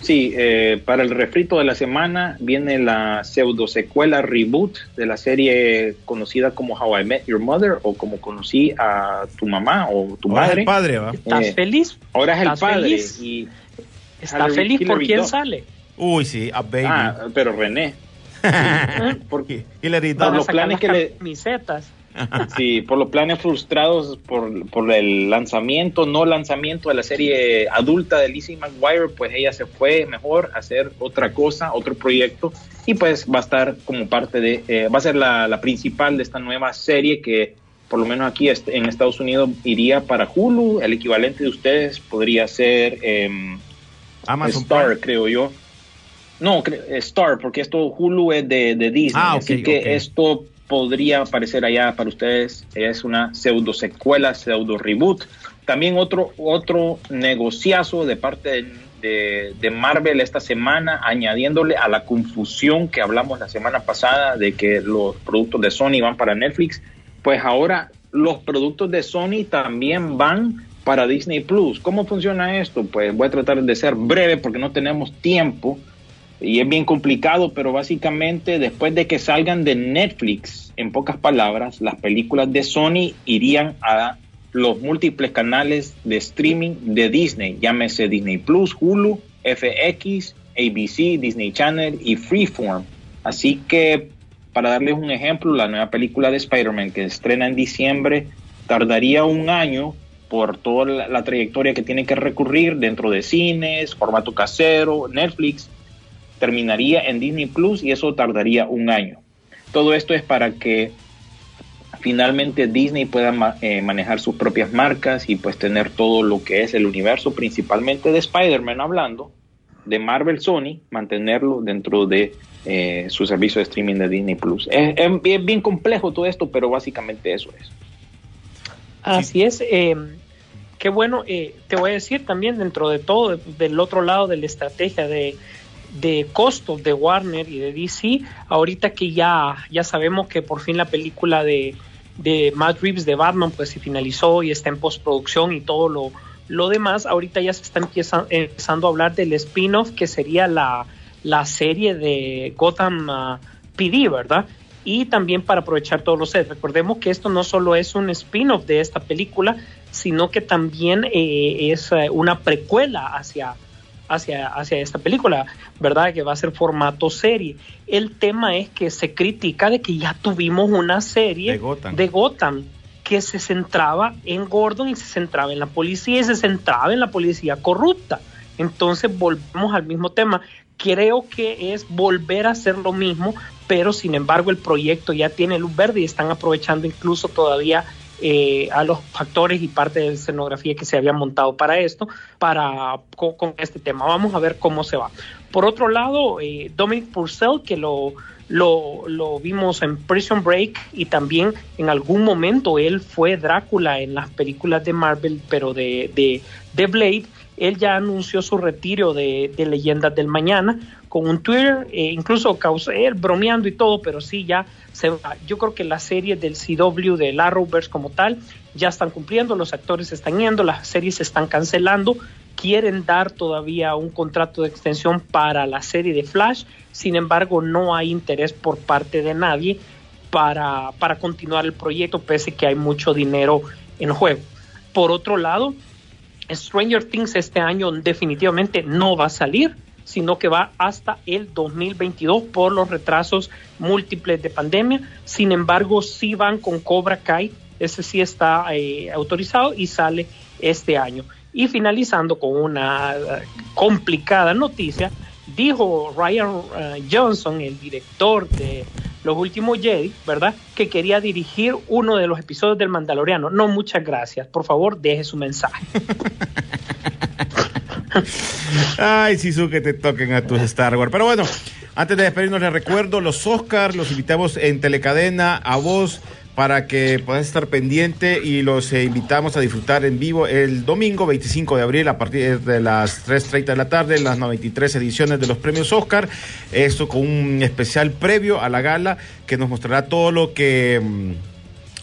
Sí, eh, para el refrito de la semana viene la pseudo secuela reboot de la serie conocida como How I Met Your Mother o como conocí a tu mamá o tu Ahora es el padre, ¿va? ¿Estás Eh, feliz? Ahora es el ¿Estás padre. feliz? Y, ¿Está Hillary- feliz por quién Duff. sale? Uy, sí, a Baby. ah, pero René. Porque Hillary Por Duff. los sacar planes las que le- camisetas. Sí, por los planes frustrados por, por el lanzamiento, no lanzamiento de la serie adulta de Lizzie McGuire, pues ella se fue mejor a hacer otra cosa, otro proyecto, y pues va a estar como parte de, eh, va a ser la, la principal de esta nueva serie que por lo menos aquí en Estados Unidos iría para Hulu, el equivalente de ustedes podría ser em, Amazon Star, creo yo. No, Star, porque esto Hulu es de, de Disney, Ah, ok, así que ok. esto podría aparecer allá para ustedes. Es una pseudo secuela, pseudo reboot. También otro, otro negociazo de parte de, de- de Marvel esta semana, añadiéndole a la confusión que hablamos la semana pasada de que los productos de Sony van para Netflix, pues ahora los productos de Sony también van para Disney Plus. ¿Cómo funciona esto? Pues voy a tratar de ser breve porque no tenemos tiempo. Y es bien complicado, pero básicamente después de que salgan de Netflix, en pocas palabras, las películas de Sony irían a los múltiples canales de streaming de Disney, llámese Disney Plus, Hulu, FX, ABC, Disney Channel y Freeform. Así que, para darles un ejemplo, la nueva película de Spider-Man que estrena en diciembre tardaría un año por toda la, la trayectoria que tiene que recurrir dentro de cines, formato casero, Netflix, terminaría en Disney Plus y eso tardaría un año. Todo esto es para que finalmente Disney pueda eh, manejar sus propias marcas y pues tener todo lo que es el universo, principalmente de Spider-Man hablando, de Marvel Sony, mantenerlo dentro de eh, su servicio de streaming de Disney Plus. Es, bien, complejo todo esto, pero básicamente eso es. Así es. eh, qué bueno, eh, te voy a decir también dentro de todo, de- del otro lado de la estrategia de, de costos de Warner y de DC, ahorita que ya, ya sabemos que por fin la película de, de Matt Reeves de Batman pues se finalizó y está en postproducción y todo lo, lo demás, ahorita ya se está empezando a hablar del spin-off que sería la, la serie de Gotham ah, PD, ¿verdad? y también para aprovechar todos los sets. Recordemos que esto no solo es un spin-off de esta película, sino que también eh, es eh, una precuela hacia, hacia, hacia esta película, ¿verdad? Que va a ser formato serie. El tema es que se critica de que ya tuvimos una serie De Gotham. de Gotham que se centraba en Gordon y se centraba en la policía y se centraba en la policía corrupta. Entonces volvemos al mismo tema. Creo que es volver a hacer lo mismo, pero sin embargo el proyecto ya tiene luz verde y están aprovechando incluso todavía eh, a los factores y parte de la escenografía que se había montado para esto, para con, este tema. Vamos a ver cómo se va. Por otro lado, eh, Dominic Purcell, que lo, lo, lo vimos en Prison Break y también en algún momento él fue Drácula en las películas de Marvel, pero de, de, de Blade. Él ya anunció su retiro de, de Leyendas del Mañana con un Twitter, eh, incluso causó él bromeando y todo, pero sí ya se va. Yo creo que las series del CW, del Arrowverse como tal, ya están cumpliendo, los actores están yendo, las series se están cancelando, quieren dar todavía un contrato de extensión para la serie de Flash, sin embargo no hay interés por parte de nadie para, para continuar el proyecto, pese que hay mucho dinero en juego. Por otro lado, Stranger Things este año definitivamente no va a salir, sino que va hasta el 2022 por los retrasos múltiples de pandemia. Sin embargo, sí van con Cobra Kai, ese sí está eh, autorizado y sale este año. Y finalizando con una uh, complicada noticia, dijo Ryan uh, Johnson, el director de Los Últimos Jedi, ¿verdad? Que quería dirigir uno de los episodios del Mandaloriano. No, muchas gracias. Por favor, deje su mensaje. Ay, Sisu, que te toquen a tus Star Wars. Pero bueno, antes de despedirnos, les recuerdo los Oscars, los invitamos en telecadena a vos para que puedas estar pendiente y los eh, invitamos a disfrutar en vivo el domingo 25 de abril a partir de las 3.30 de la tarde, las 93 ediciones de los premios Oscar. Esto con un especial previo a la gala que nos mostrará todo lo que... mm,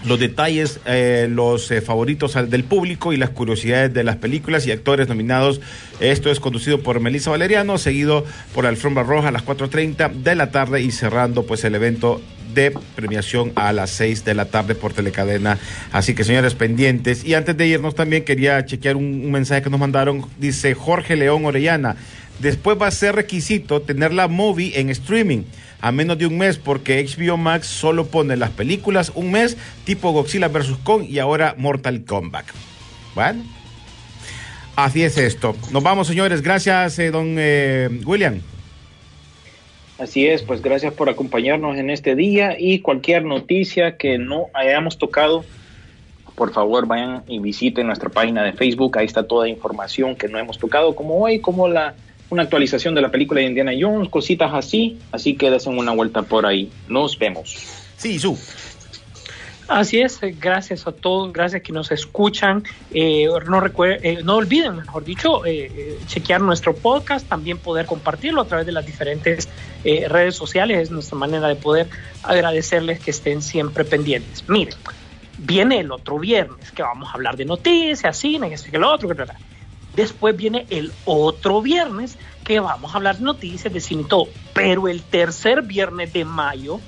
los detalles, eh, los eh, favoritos del público y las curiosidades de las películas y actores nominados. Esto es conducido por Melissa Valeriano, seguido por Alfombra Roja a las 4.30 de la tarde y cerrando pues el evento de premiación a las 6 de la tarde por telecadena. Así que señores pendientes. Y antes de irnos también quería chequear un, un mensaje que nos mandaron. Dice Jorge León Orellana. Después va a ser requisito tener la movie en streaming a menos de un mes porque HBO Max solo pone las películas un mes tipo Godzilla vs. Kong y ahora Mortal Kombat. Bueno, así es esto. Nos vamos señores, gracias eh, don eh, William. Así es, pues gracias por acompañarnos en este día y cualquier noticia que no hayamos tocado, por favor vayan y visiten nuestra página de Facebook, ahí está toda información que no hemos tocado, como hoy, como la una actualización de la película de Indiana Jones, cositas así, así que desen una vuelta por ahí. Nos vemos. Sí, su. Así es, eh, gracias a todos, gracias que nos escuchan. Eh, no, recuer- eh, no olviden, mejor dicho, eh, eh, chequear nuestro podcast, también poder compartirlo a través de las diferentes eh, redes sociales. Es nuestra manera de poder agradecerles que estén siempre pendientes. Miren, viene el otro viernes que vamos a hablar de noticias, cine, que este que lo otro, que. Después viene el otro viernes que vamos a hablar de noticias de cine y todo. Pero el tercer viernes de mayo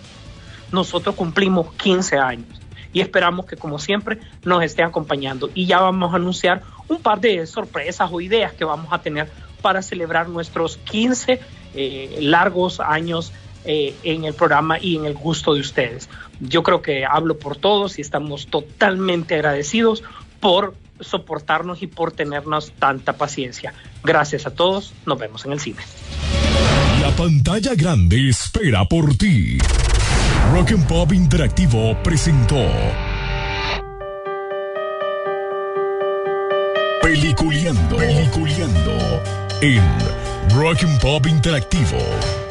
nosotros cumplimos 15 años y esperamos que como siempre nos esté acompañando y ya vamos a anunciar un par de sorpresas o ideas que vamos a tener para celebrar nuestros 15 eh, largos años eh, en el programa y en el gusto de ustedes. Yo creo que hablo por todos y estamos totalmente agradecidos por soportarnos y por tenernos tanta paciencia. Gracias a todos, nos vemos en el cine. La pantalla grande espera por ti. Rock and Pop Interactivo presentó Peliculeando, Peliculeando en Rock and Pop Interactivo.